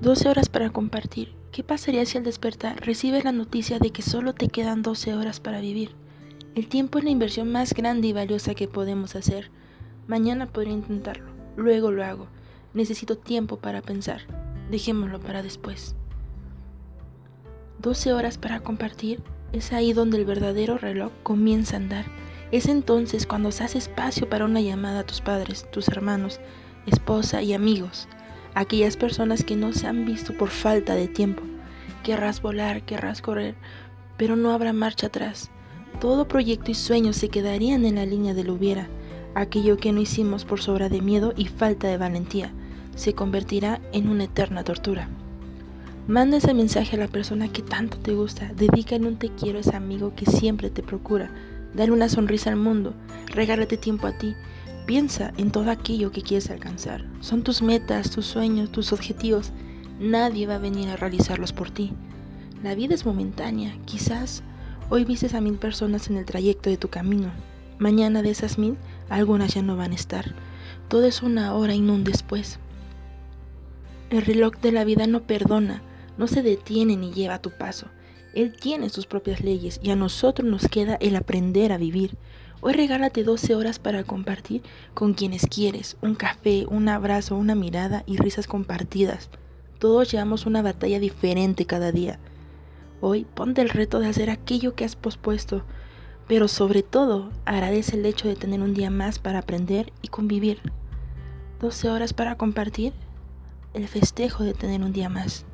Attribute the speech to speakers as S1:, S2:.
S1: 12 horas para compartir. ¿Qué pasaría si al despertar recibes la noticia de que solo te quedan 12 horas para vivir? El tiempo es la inversión más grande y valiosa que podemos hacer. Mañana podría intentarlo, luego lo hago. Necesito tiempo para pensar. Dejémoslo para después. 12 horas para compartir es ahí donde el verdadero reloj comienza a andar. Es entonces cuando se hace espacio para una llamada a tus padres, tus hermanos, esposa y amigos, aquellas personas que no se han visto por falta de tiempo. Querrás volar, querrás correr, pero no habrá marcha atrás. Todo proyecto y sueño se quedarían en la línea del hubiera. Aquello que no hicimos por sobra de miedo y falta de valentía se convertirá en una eterna tortura. Manda ese mensaje a la persona que tanto te gusta, dedícale un te quiero a ese amigo que siempre te procura, dale una sonrisa al mundo, regálate tiempo a ti, piensa en todo aquello que quieres alcanzar. Son tus metas, tus sueños, tus objetivos. Nadie va a venir a realizarlos por ti. La vida es momentánea, quizás hoy vistes a mil personas en el trayecto de tu camino. Mañana de esas mil, algunas ya no van a estar. Todo es una hora y no un después. El reloj de la vida no perdona, no se detiene ni lleva tu paso. Él tiene sus propias leyes y a nosotros nos queda el aprender a vivir. Hoy regálate 12 horas para compartir con quienes quieres, un café, un abrazo, una mirada y risas compartidas. Todos llevamos una batalla diferente cada día. Hoy ponte el reto de hacer aquello que has pospuesto, pero sobre todo agradece el hecho de tener un día más para aprender y convivir. 12 horas para compartir el festejo de tener un día más.